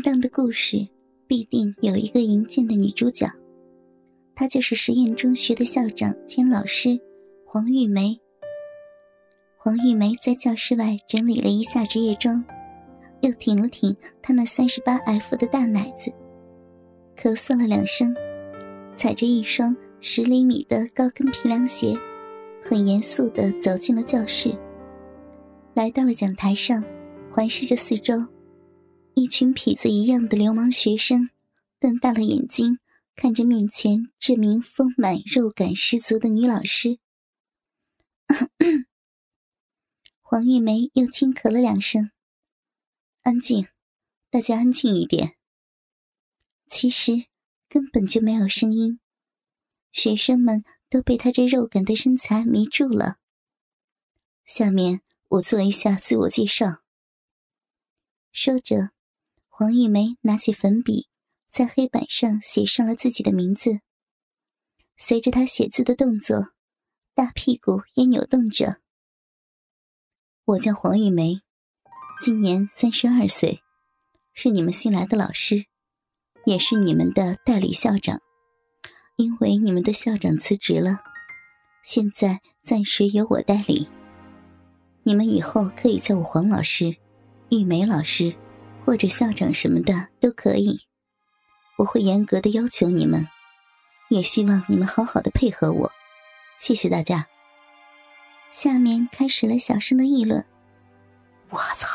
正当的故事必定有一个银剑的女主角，她就是实验中学的校长兼老师黄玉梅。黄玉梅在教室外整理了一下职业装，又挺了挺她那三十八 F 的大奶子，咳嗽了两声，踩着一双十厘米的高跟皮凉鞋，很严肃地走进了教室，来到了讲台上，环视着四周。一群痞子一样的流氓学生，瞪大了眼睛看着面前这名丰满肉感十足的女老师。黄玉梅又轻咳了两声。安静，大家安静一点。其实根本就没有声音，学生们都被她这肉感的身材迷住了。下面我做一下自我介绍。说着。黄玉梅拿起粉笔，在黑板上写上了自己的名字。随着她写字的动作，大屁股也扭动着。我叫黄玉梅，今年三十二岁，是你们新来的老师，也是你们的代理校长。因为你们的校长辞职了，现在暂时由我代理。你们以后可以叫我黄老师、玉梅老师。或者校长什么的都可以，我会严格的要求你们，也希望你们好好的配合我。谢谢大家。下面开始了小声的议论。我操，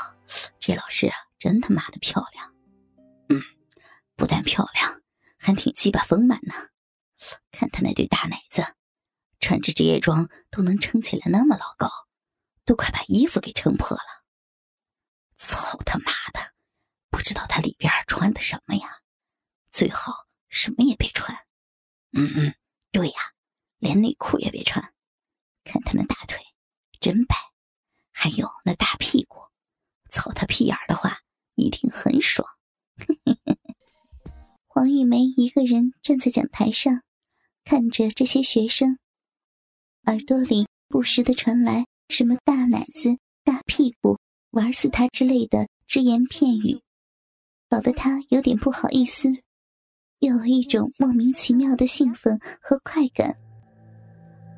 这老师啊，真他妈的漂亮！嗯，不但漂亮，还挺鸡巴丰满呢。看他那对大奶子，穿着职业装都能撑起来那么老高，都快把衣服给撑破了。操他妈的！不知道他里边穿的什么呀？最好什么也别穿。嗯嗯，对呀，连内裤也别穿。看他那大腿，真白，还有那大屁股，操他屁眼的话，一定很爽。黄玉梅一个人站在讲台上，看着这些学生，耳朵里不时的传来什么大奶子、大屁股、玩死他之类的只言片语。搞得他有点不好意思，又有一种莫名其妙的兴奋和快感。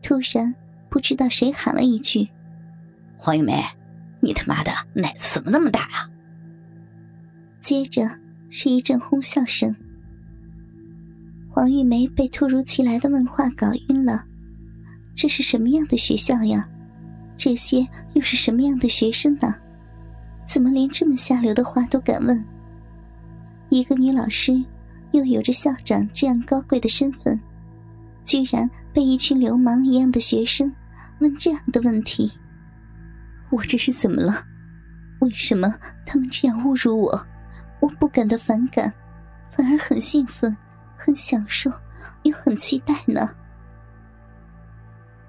突然，不知道谁喊了一句：“黄玉梅，你他妈的奶子怎么那么大啊？”接着是一阵哄笑声。黄玉梅被突如其来的问话搞晕了。这是什么样的学校呀？这些又是什么样的学生呢？怎么连这么下流的话都敢问？一个女老师，又有着校长这样高贵的身份，居然被一群流氓一样的学生问这样的问题，我这是怎么了？为什么他们这样侮辱我？我不感到反感，反而很兴奋、很享受，又很期待呢。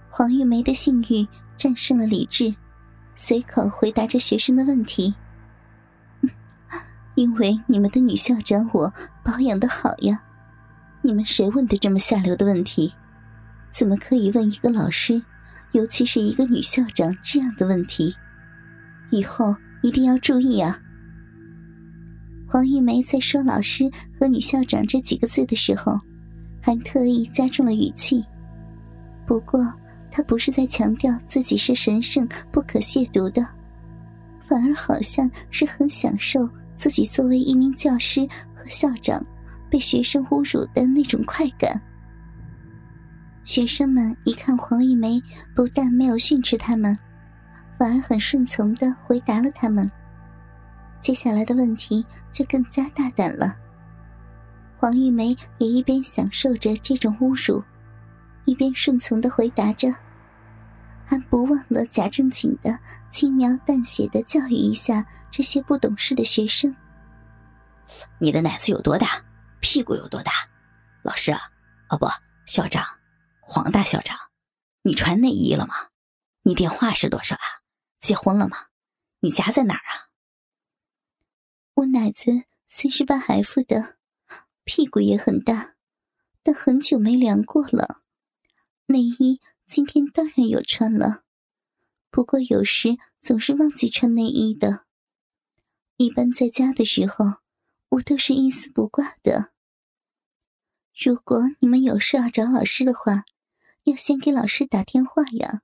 黄玉梅的性欲战胜了理智，随口回答着学生的问题。因为你们的女校长我保养的好呀，你们谁问的这么下流的问题？怎么可以问一个老师，尤其是一个女校长这样的问题？以后一定要注意啊！黄玉梅在说“老师”和“女校长”这几个字的时候，还特意加重了语气。不过，她不是在强调自己是神圣不可亵渎的，反而好像是很享受。自己作为一名教师和校长，被学生侮辱的那种快感。学生们一看黄玉梅不但没有训斥他们，反而很顺从的回答了他们。接下来的问题就更加大胆了。黄玉梅也一边享受着这种侮辱，一边顺从的回答着。还不忘了假正经的轻描淡写的教育一下这些不懂事的学生。你的奶子有多大？屁股有多大？老师啊，哦不，校长，黄大校长，你穿内衣了吗？你电话是多少啊？结婚了吗？你家在哪儿啊？我奶子三十八 F 的，屁股也很大，但很久没量过了，内衣。今天当然有穿了，不过有时总是忘记穿内衣的。一般在家的时候，我都是一丝不挂的。如果你们有事要找老师的话，要先给老师打电话呀。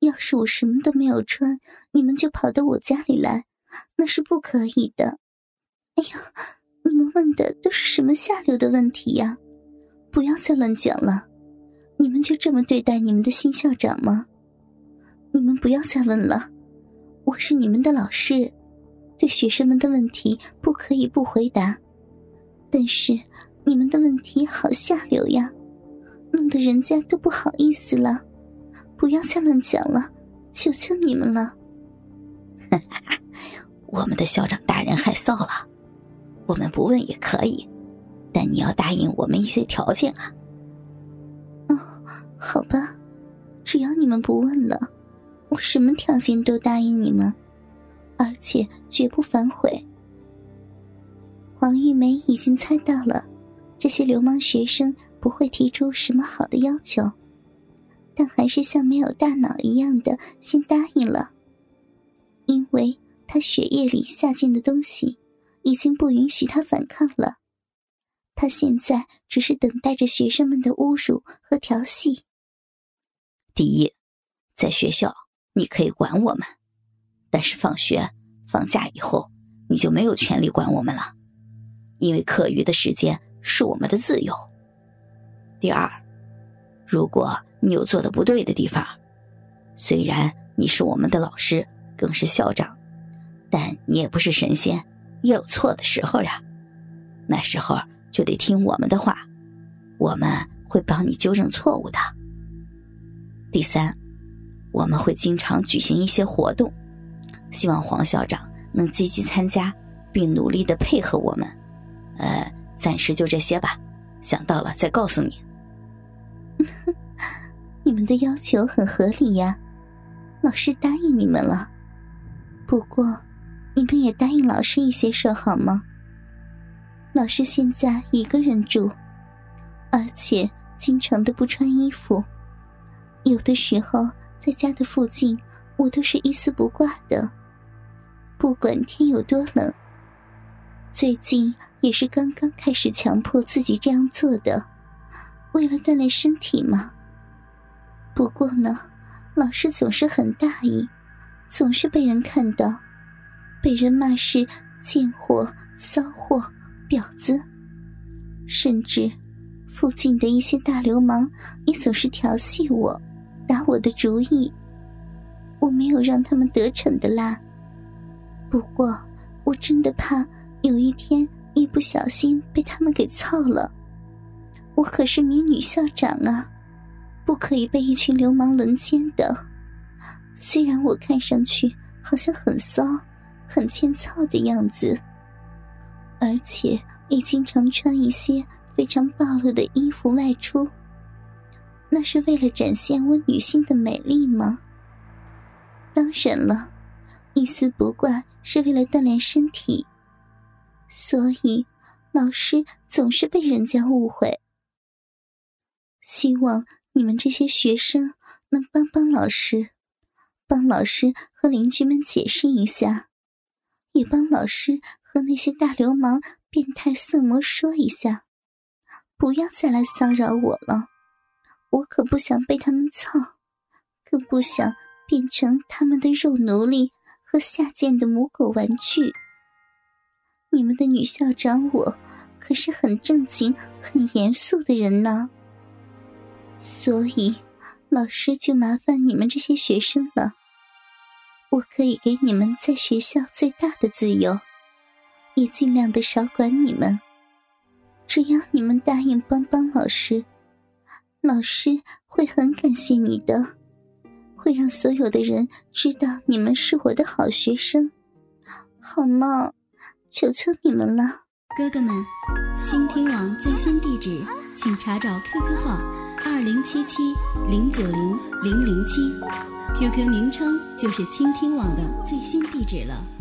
要是我什么都没有穿，你们就跑到我家里来，那是不可以的。哎呀，你们问的都是什么下流的问题呀？不要再乱讲了。你们就这么对待你们的新校长吗？你们不要再问了。我是你们的老师，对学生们的问题不可以不回答。但是你们的问题好下流呀，弄得人家都不好意思了。不要再乱讲了，求求你们了。我们的校长大人害臊了，我们不问也可以，但你要答应我们一些条件啊。好吧，只要你们不问了，我什么条件都答应你们，而且绝不反悔。黄玉梅已经猜到了，这些流氓学生不会提出什么好的要求。但还是像没有大脑一样的先答应了，因为他血液里下贱的东西已经不允许他反抗了。他现在只是等待着学生们的侮辱和调戏。第一，在学校你可以管我们，但是放学、放假以后你就没有权利管我们了，因为课余的时间是我们的自由。第二，如果。你有做的不对的地方，虽然你是我们的老师，更是校长，但你也不是神仙，也有错的时候呀。那时候就得听我们的话，我们会帮你纠正错误的。第三，我们会经常举行一些活动，希望黄校长能积极参加，并努力的配合我们。呃，暂时就这些吧，想到了再告诉你。你们的要求很合理呀，老师答应你们了。不过，你们也答应老师一些事好吗？老师现在一个人住，而且经常的不穿衣服，有的时候在家的附近，我都是一丝不挂的，不管天有多冷。最近也是刚刚开始强迫自己这样做的，为了锻炼身体嘛。不过呢，老师总是很大意，总是被人看到，被人骂是贱货、骚货、婊子，甚至附近的一些大流氓也总是调戏我，打我的主意。我没有让他们得逞的啦。不过我真的怕有一天一不小心被他们给操了，我可是名女校长啊。不可以被一群流氓轮奸的。虽然我看上去好像很骚、很欠操的样子，而且也经常穿一些非常暴露的衣服外出，那是为了展现我女性的美丽吗？当然了，一丝不挂是为了锻炼身体。所以，老师总是被人家误会。希望。你们这些学生能帮帮老师，帮老师和邻居们解释一下，也帮老师和那些大流氓、变态色魔说一下，不要再来骚扰我了。我可不想被他们操，更不想变成他们的肉奴隶和下贱的母狗玩具。你们的女校长，我可是很正经、很严肃的人呢。所以，老师就麻烦你们这些学生了。我可以给你们在学校最大的自由，也尽量的少管你们。只要你们答应帮帮老师，老师会很感谢你的，会让所有的人知道你们是我的好学生，好吗？求求你们了，哥哥们！倾听网最新地址，请查找 QQ 号。二零七七零九零零零七，QQ 名称就是倾听网的最新地址了。